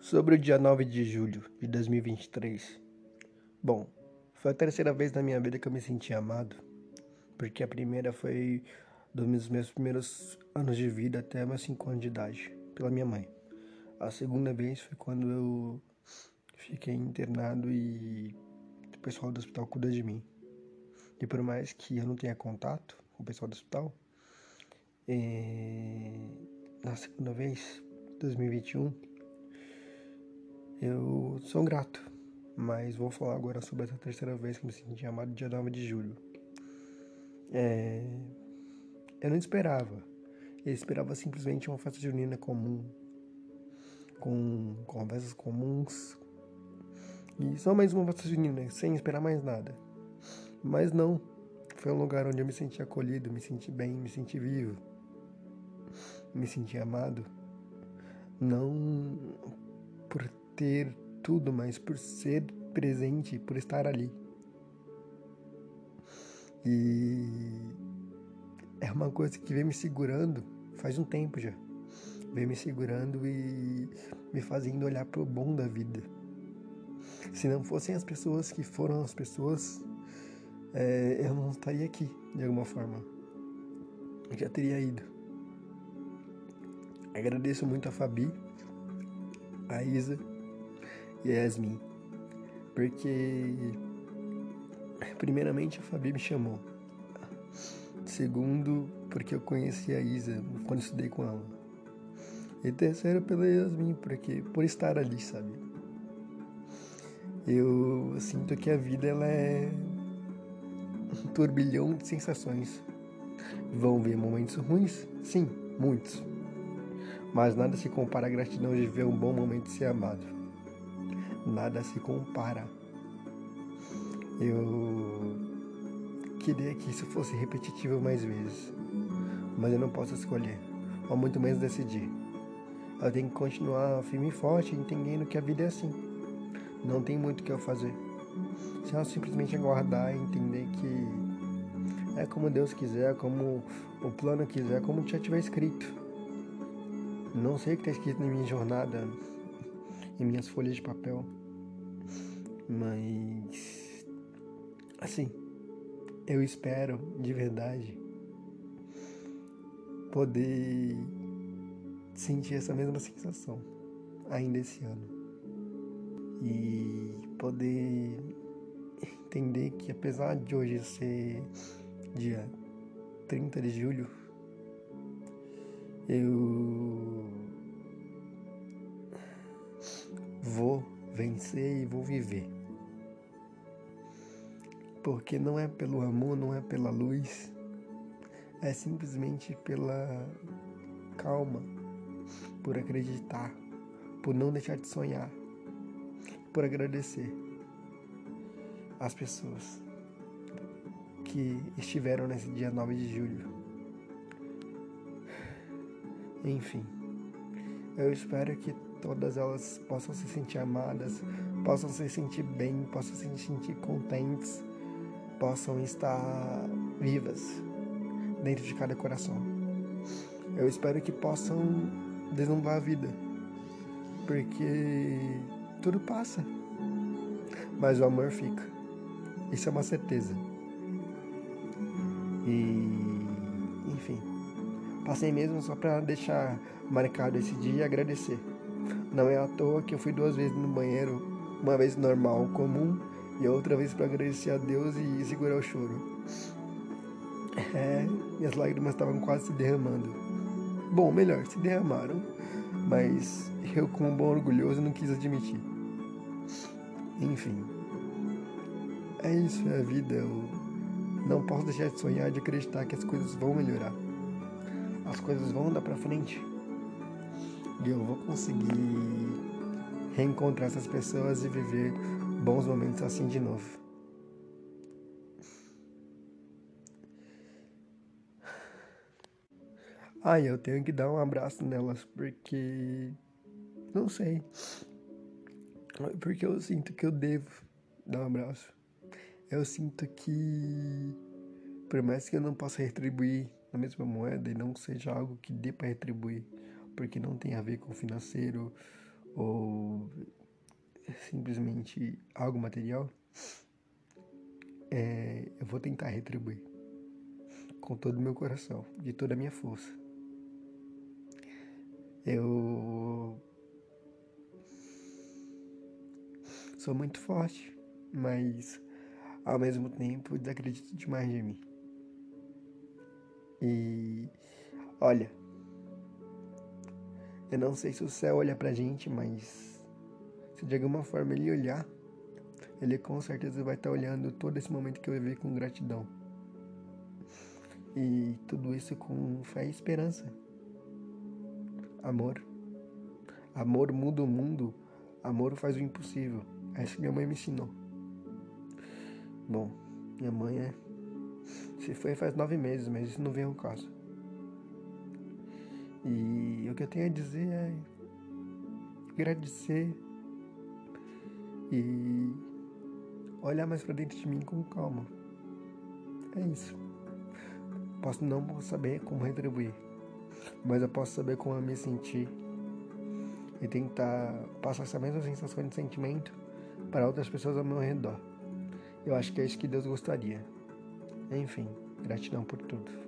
Sobre o dia 9 de julho de 2023. Bom, foi a terceira vez na minha vida que eu me senti amado, porque a primeira foi dos meus primeiros anos de vida até meus 5 anos de idade, pela minha mãe. A segunda vez foi quando eu fiquei internado e o pessoal do hospital cuida de mim. E por mais que eu não tenha contato com o pessoal do hospital, é... na segunda vez, 2021, eu sou grato, mas vou falar agora sobre essa terceira vez que me senti amado dia 9 de julho. É... Eu não esperava. Eu esperava simplesmente uma festa junina comum, com conversas comuns. E só mais uma festa junina, sem esperar mais nada. Mas não. Foi um lugar onde eu me senti acolhido, me senti bem, me senti vivo. Me senti amado. Não ter tudo, mas por ser presente, por estar ali. E é uma coisa que vem me segurando faz um tempo já. Vem me segurando e me fazendo olhar para o bom da vida. Se não fossem as pessoas que foram as pessoas, é, eu não estaria aqui de alguma forma. Eu já teria ido. Agradeço muito a Fabi, a Isa a Yasmin. Porque, primeiramente, a Fabi me chamou. Segundo, porque eu conheci a Isa quando estudei com ela. E terceiro, pela Yasmin, porque, por estar ali, sabe? Eu sinto que a vida ela é um turbilhão de sensações. Vão ver momentos ruins? Sim, muitos. Mas nada se compara à gratidão de ver um bom momento ser amado nada se compara. Eu queria que isso fosse repetitivo mais vezes, mas eu não posso escolher, ou muito menos decidir. Eu tenho que continuar firme e forte, entendendo que a vida é assim. Não tem muito o que eu fazer. Se eu simplesmente aguardar e entender que é como Deus quiser, como o plano quiser, como já tiver escrito. Não sei o que está escrito na minha jornada, em minhas folhas de papel. Mas assim, eu espero de verdade poder sentir essa mesma sensação ainda esse ano. E poder entender que apesar de hoje ser dia 30 de julho, eu vou vencer e vou viver porque não é pelo amor, não é pela luz, é simplesmente pela calma, por acreditar, por não deixar de sonhar, por agradecer as pessoas que estiveram nesse dia 9 de julho. Enfim, eu espero que todas elas possam se sentir amadas, possam se sentir bem, possam se sentir contentes possam estar vivas dentro de cada coração. Eu espero que possam deslumbrar a vida, porque tudo passa, mas o amor fica. Isso é uma certeza. E, enfim, passei mesmo só para deixar marcado esse dia e agradecer. Não é à toa que eu fui duas vezes no banheiro, uma vez normal, comum, e outra vez para agradecer a Deus e segurar o choro. É, minhas lágrimas estavam quase se derramando. Bom, melhor, se derramaram, mas eu, como bom orgulhoso, não quis admitir. Enfim, é isso, é a vida. Eu não posso deixar de sonhar, de acreditar que as coisas vão melhorar. As coisas vão dar para frente. E eu vou conseguir reencontrar essas pessoas e viver bons momentos assim de novo. Ai, eu tenho que dar um abraço nelas porque. Não sei. Porque eu sinto que eu devo dar um abraço. Eu sinto que. Por mais que eu não possa retribuir na mesma moeda e não seja algo que dê para retribuir, porque não tem a ver com financeiro ou simplesmente algo material, é, eu vou tentar retribuir com todo o meu coração, de toda a minha força. Eu sou muito forte, mas ao mesmo tempo desacredito demais de mim. E olha, eu não sei se o céu olha pra gente, mas se de alguma forma ele olhar, ele com certeza vai estar tá olhando todo esse momento que eu vivi com gratidão. E tudo isso com fé e esperança. Amor. Amor muda o mundo. Amor faz o impossível. É isso que minha mãe me ensinou. Bom, minha mãe é. Se foi faz nove meses, mas isso não vem ao caso. E o que eu tenho a dizer é agradecer e olhar mais para dentro de mim com calma. É isso. Posso não saber como retribuir, mas eu posso saber como eu me sentir e tentar passar essa mesma sensação de sentimento para outras pessoas ao meu redor. Eu acho que é isso que Deus gostaria. Enfim, gratidão por tudo.